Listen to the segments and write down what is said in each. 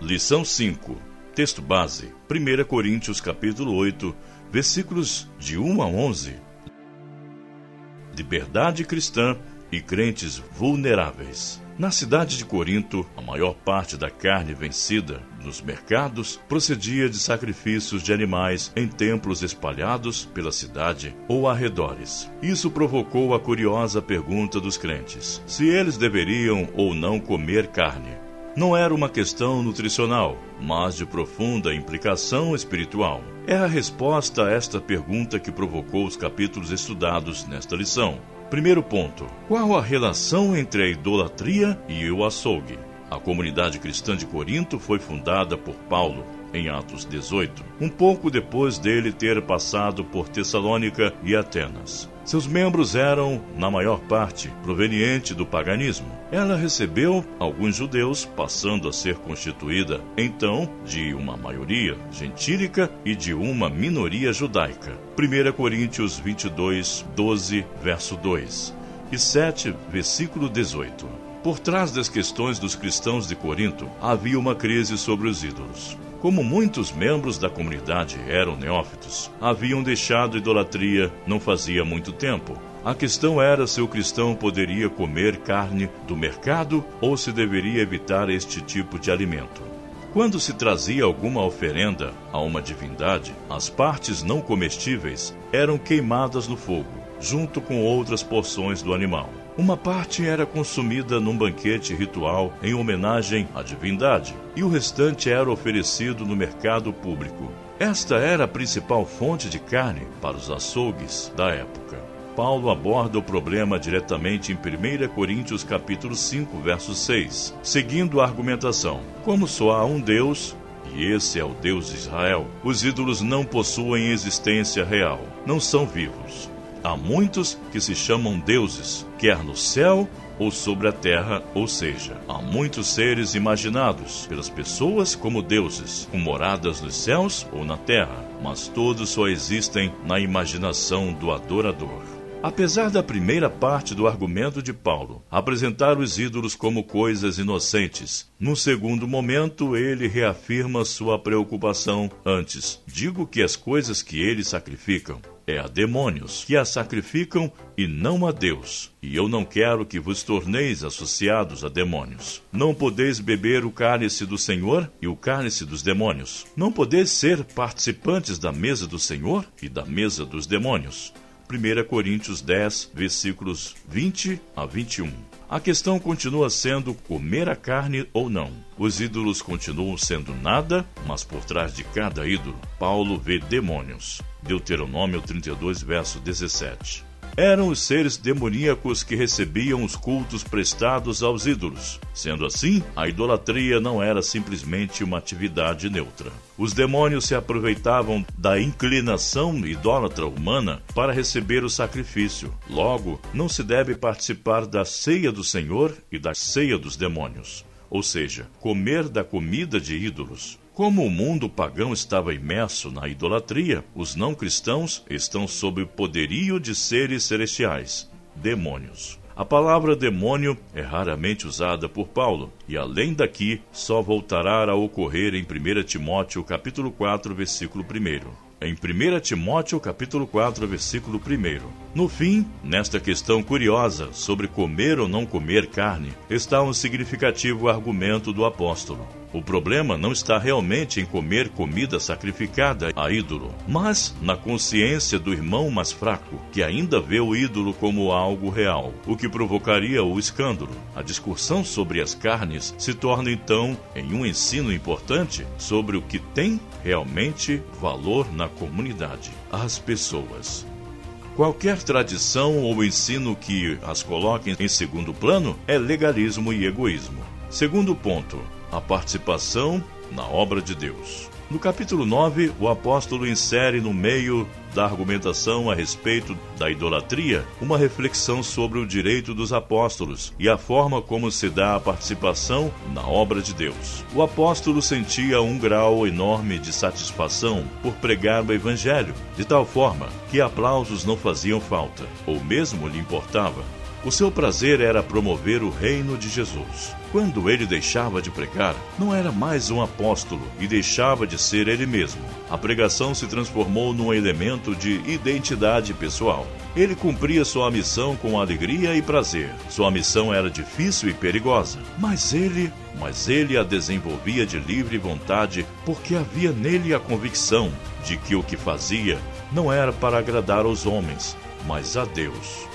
Lição 5. Texto base: 1 Coríntios capítulo 8, versículos de 1 a 11. Liberdade cristã e crentes vulneráveis. Na cidade de Corinto, a maior parte da carne vencida nos mercados procedia de sacrifícios de animais em templos espalhados pela cidade ou arredores. Isso provocou a curiosa pergunta dos crentes: se eles deveriam ou não comer carne. Não era uma questão nutricional, mas de profunda implicação espiritual. É a resposta a esta pergunta que provocou os capítulos estudados nesta lição. Primeiro ponto: qual a relação entre a idolatria e o açougue? A comunidade cristã de Corinto foi fundada por Paulo em Atos 18, um pouco depois dele ter passado por Tessalônica e Atenas. Seus membros eram, na maior parte, provenientes do paganismo. Ela recebeu alguns judeus, passando a ser constituída, então, de uma maioria gentílica e de uma minoria judaica. 1 Coríntios 22, 12, verso 2 e 7, versículo 18. Por trás das questões dos cristãos de Corinto havia uma crise sobre os ídolos. Como muitos membros da comunidade eram neófitos, haviam deixado idolatria não fazia muito tempo. A questão era se o cristão poderia comer carne do mercado ou se deveria evitar este tipo de alimento. Quando se trazia alguma oferenda a uma divindade, as partes não comestíveis eram queimadas no fogo, junto com outras porções do animal. Uma parte era consumida num banquete ritual em homenagem à divindade, e o restante era oferecido no mercado público. Esta era a principal fonte de carne para os açougues da época. Paulo aborda o problema diretamente em 1 Coríntios capítulo 5, verso 6, seguindo a argumentação: como só há um Deus, e esse é o Deus de Israel, os ídolos não possuem existência real, não são vivos. Há muitos que se chamam deuses, quer no céu ou sobre a terra, ou seja, há muitos seres imaginados pelas pessoas como deuses, com moradas nos céus ou na terra, mas todos só existem na imaginação do adorador. Apesar da primeira parte do argumento de Paulo, apresentar os ídolos como coisas inocentes, no segundo momento ele reafirma sua preocupação antes. Digo que as coisas que eles sacrificam é a demônios, que a sacrificam e não a Deus. E eu não quero que vos torneis associados a demônios. Não podeis beber o cálice do Senhor e o cálice dos demônios. Não podeis ser participantes da mesa do Senhor e da mesa dos demônios. 1 Coríntios 10, versículos 20 a 21. A questão continua sendo comer a carne ou não. Os ídolos continuam sendo nada, mas por trás de cada ídolo, Paulo vê demônios. Deuteronômio 32, verso 17 eram os seres demoníacos que recebiam os cultos prestados aos ídolos. Sendo assim, a idolatria não era simplesmente uma atividade neutra. Os demônios se aproveitavam da inclinação idólatra humana para receber o sacrifício. Logo, não se deve participar da ceia do Senhor e da ceia dos demônios, ou seja, comer da comida de ídolos. Como o mundo pagão estava imerso na idolatria, os não cristãos estão sob o poderio de seres celestiais, demônios. A palavra demônio é raramente usada por Paulo, e além daqui, só voltará a ocorrer em 1 Timóteo capítulo 4, versículo 1 em 1 Timóteo capítulo 4, versículo 1. No fim, nesta questão curiosa sobre comer ou não comer carne, está um significativo argumento do apóstolo. O problema não está realmente em comer comida sacrificada a ídolo, mas na consciência do irmão mais fraco, que ainda vê o ídolo como algo real, o que provocaria o escândalo. A discussão sobre as carnes se torna então em um ensino importante sobre o que tem realmente valor na comunidade, as pessoas. Qualquer tradição ou ensino que as coloque em segundo plano é legalismo e egoísmo. Segundo ponto, a participação na obra de Deus. No capítulo 9, o apóstolo insere no meio da argumentação a respeito da idolatria uma reflexão sobre o direito dos apóstolos e a forma como se dá a participação na obra de Deus. O apóstolo sentia um grau enorme de satisfação por pregar o evangelho, de tal forma que aplausos não faziam falta, ou mesmo lhe importava. O seu prazer era promover o reino de Jesus. Quando ele deixava de pregar, não era mais um apóstolo e deixava de ser ele mesmo. A pregação se transformou num elemento de identidade pessoal. Ele cumpria sua missão com alegria e prazer. Sua missão era difícil e perigosa, mas ele, mas ele a desenvolvia de livre vontade, porque havia nele a convicção de que o que fazia não era para agradar aos homens, mas a Deus.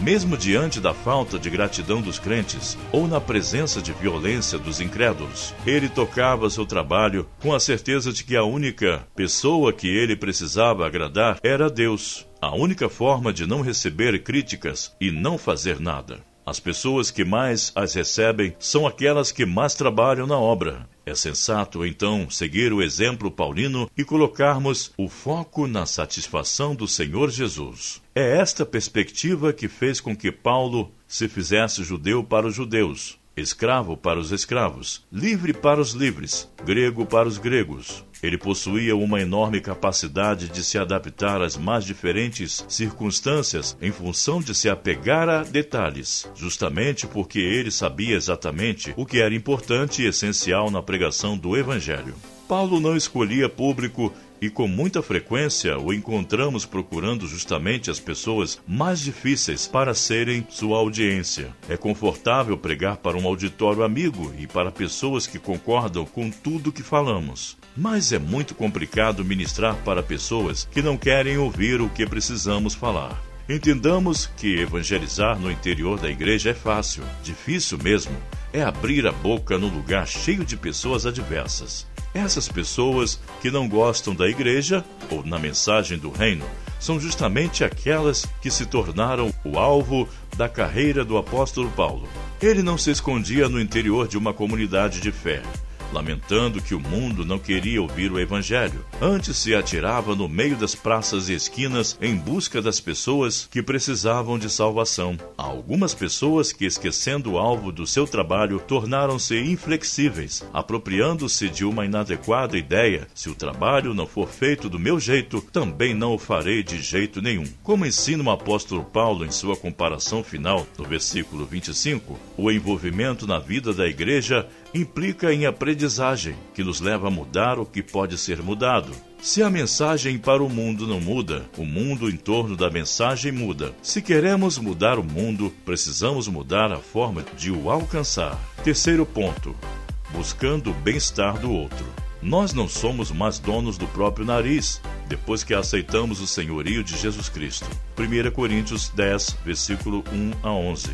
Mesmo diante da falta de gratidão dos crentes ou na presença de violência dos incrédulos, ele tocava seu trabalho com a certeza de que a única pessoa que ele precisava agradar era Deus. A única forma de não receber críticas e não fazer nada. As pessoas que mais as recebem são aquelas que mais trabalham na obra. É sensato, então, seguir o exemplo paulino e colocarmos o foco na satisfação do Senhor Jesus. É esta perspectiva que fez com que Paulo se fizesse judeu para os judeus, escravo para os escravos, livre para os livres, grego para os gregos. Ele possuía uma enorme capacidade de se adaptar às mais diferentes circunstâncias em função de se apegar a detalhes, justamente porque ele sabia exatamente o que era importante e essencial na pregação do Evangelho. Paulo não escolhia público e com muita frequência o encontramos procurando justamente as pessoas mais difíceis para serem sua audiência. É confortável pregar para um auditório amigo e para pessoas que concordam com tudo que falamos. Mas é muito complicado ministrar para pessoas que não querem ouvir o que precisamos falar. Entendamos que evangelizar no interior da igreja é fácil. Difícil mesmo é abrir a boca no lugar cheio de pessoas adversas. Essas pessoas que não gostam da igreja ou na mensagem do reino são justamente aquelas que se tornaram o alvo da carreira do apóstolo Paulo. Ele não se escondia no interior de uma comunidade de fé lamentando que o mundo não queria ouvir o Evangelho. Antes se atirava no meio das praças e esquinas em busca das pessoas que precisavam de salvação. Há algumas pessoas que, esquecendo o alvo do seu trabalho, tornaram-se inflexíveis, apropriando-se de uma inadequada ideia: se o trabalho não for feito do meu jeito, também não o farei de jeito nenhum. Como ensina o apóstolo Paulo em sua comparação final, no versículo 25, o envolvimento na vida da igreja implica em aprendizagem, que nos leva a mudar o que pode ser mudado. Se a mensagem para o mundo não muda, o mundo em torno da mensagem muda. Se queremos mudar o mundo, precisamos mudar a forma de o alcançar. Terceiro ponto: buscando o bem-estar do outro. Nós não somos mais donos do próprio nariz, depois que aceitamos o senhorio de Jesus Cristo. 1 Coríntios 10, versículo 1 a 11.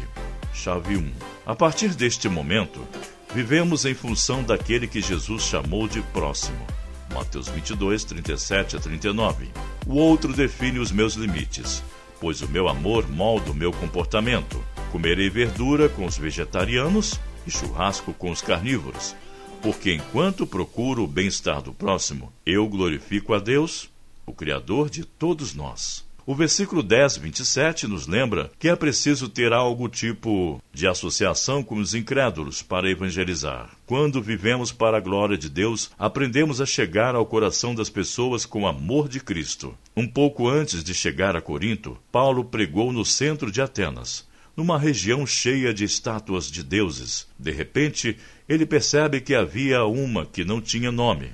Chave 1. A partir deste momento, Vivemos em função daquele que Jesus chamou de próximo. Mateus 22, 37 a 39. O outro define os meus limites, pois o meu amor molda o meu comportamento. Comerei verdura com os vegetarianos e churrasco com os carnívoros, porque enquanto procuro o bem-estar do próximo, eu glorifico a Deus, o Criador de todos nós. O versículo 10, 27 nos lembra que é preciso ter algo tipo de associação com os incrédulos para evangelizar. Quando vivemos para a glória de Deus, aprendemos a chegar ao coração das pessoas com o amor de Cristo. Um pouco antes de chegar a Corinto, Paulo pregou no centro de Atenas numa região cheia de estátuas de deuses. De repente, ele percebe que havia uma que não tinha nome.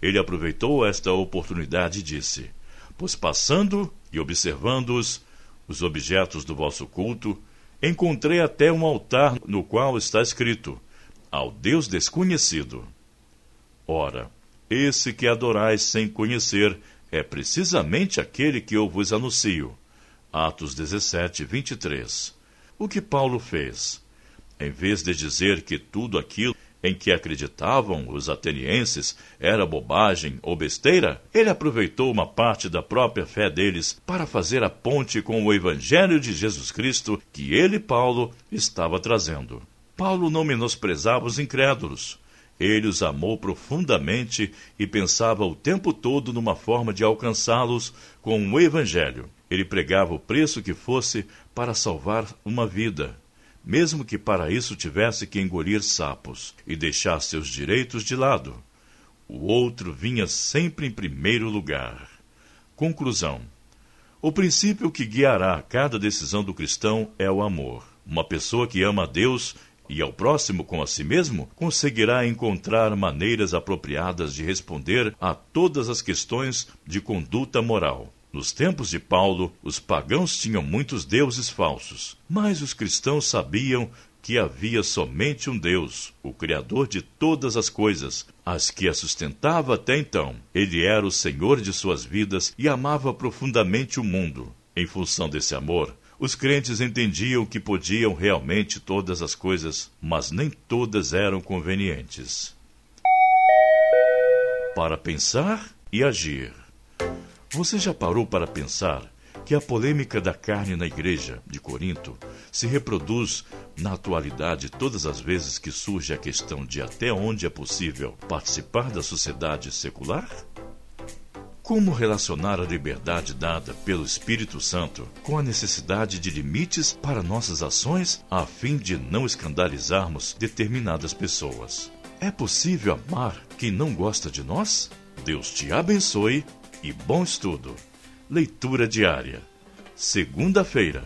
Ele aproveitou esta oportunidade e disse: Pois passando e observando-os, os objetos do vosso culto, encontrei até um altar no qual está escrito: Ao Deus desconhecido. Ora, esse que adorais sem conhecer é precisamente aquele que eu vos anuncio. Atos 17, 23. O que Paulo fez? Em vez de dizer que tudo aquilo em que acreditavam os atenienses era bobagem ou besteira, ele aproveitou uma parte da própria fé deles para fazer a ponte com o Evangelho de Jesus Cristo que ele, Paulo, estava trazendo. Paulo não menosprezava os incrédulos. Ele os amou profundamente e pensava o tempo todo numa forma de alcançá-los com o Evangelho. Ele pregava o preço que fosse para salvar uma vida mesmo que para isso tivesse que engolir sapos e deixar seus direitos de lado. O outro vinha sempre em primeiro lugar. Conclusão: O princípio que guiará cada decisão do cristão é o amor. Uma pessoa que ama a Deus e ao próximo com a si mesmo, conseguirá encontrar maneiras apropriadas de responder a todas as questões de conduta moral. Nos tempos de Paulo, os pagãos tinham muitos deuses falsos, mas os cristãos sabiam que havia somente um Deus, o Criador de todas as coisas, as que a sustentava até então. Ele era o Senhor de suas vidas e amava profundamente o mundo. Em função desse amor, os crentes entendiam que podiam realmente todas as coisas, mas nem todas eram convenientes. Para pensar e agir. Você já parou para pensar que a polêmica da carne na igreja de Corinto se reproduz na atualidade todas as vezes que surge a questão de até onde é possível participar da sociedade secular? Como relacionar a liberdade dada pelo Espírito Santo com a necessidade de limites para nossas ações a fim de não escandalizarmos determinadas pessoas? É possível amar quem não gosta de nós? Deus te abençoe e bom estudo. Leitura diária. Segunda-feira.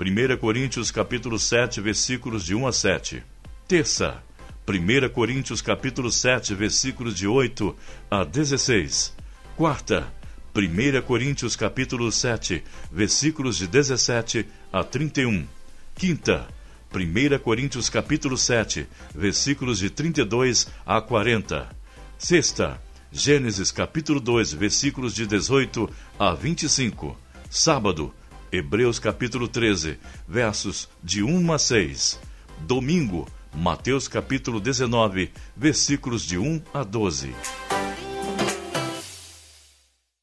1 Coríntios capítulo 7, versículos de 1 a 7. Terça. 1 Coríntios capítulo 7, versículos de 8 a 16. Quarta, 1 Coríntios capítulo 7, versículos de 17 a 31. Quinta, 1 Coríntios capítulo 7, versículos de 32 a 40. Sexta, Gênesis capítulo 2, versículos de 18 a 25. Sábado, Hebreus capítulo 13, versos de 1 a 6. Domingo, Mateus capítulo 19, versículos de 1 a 12.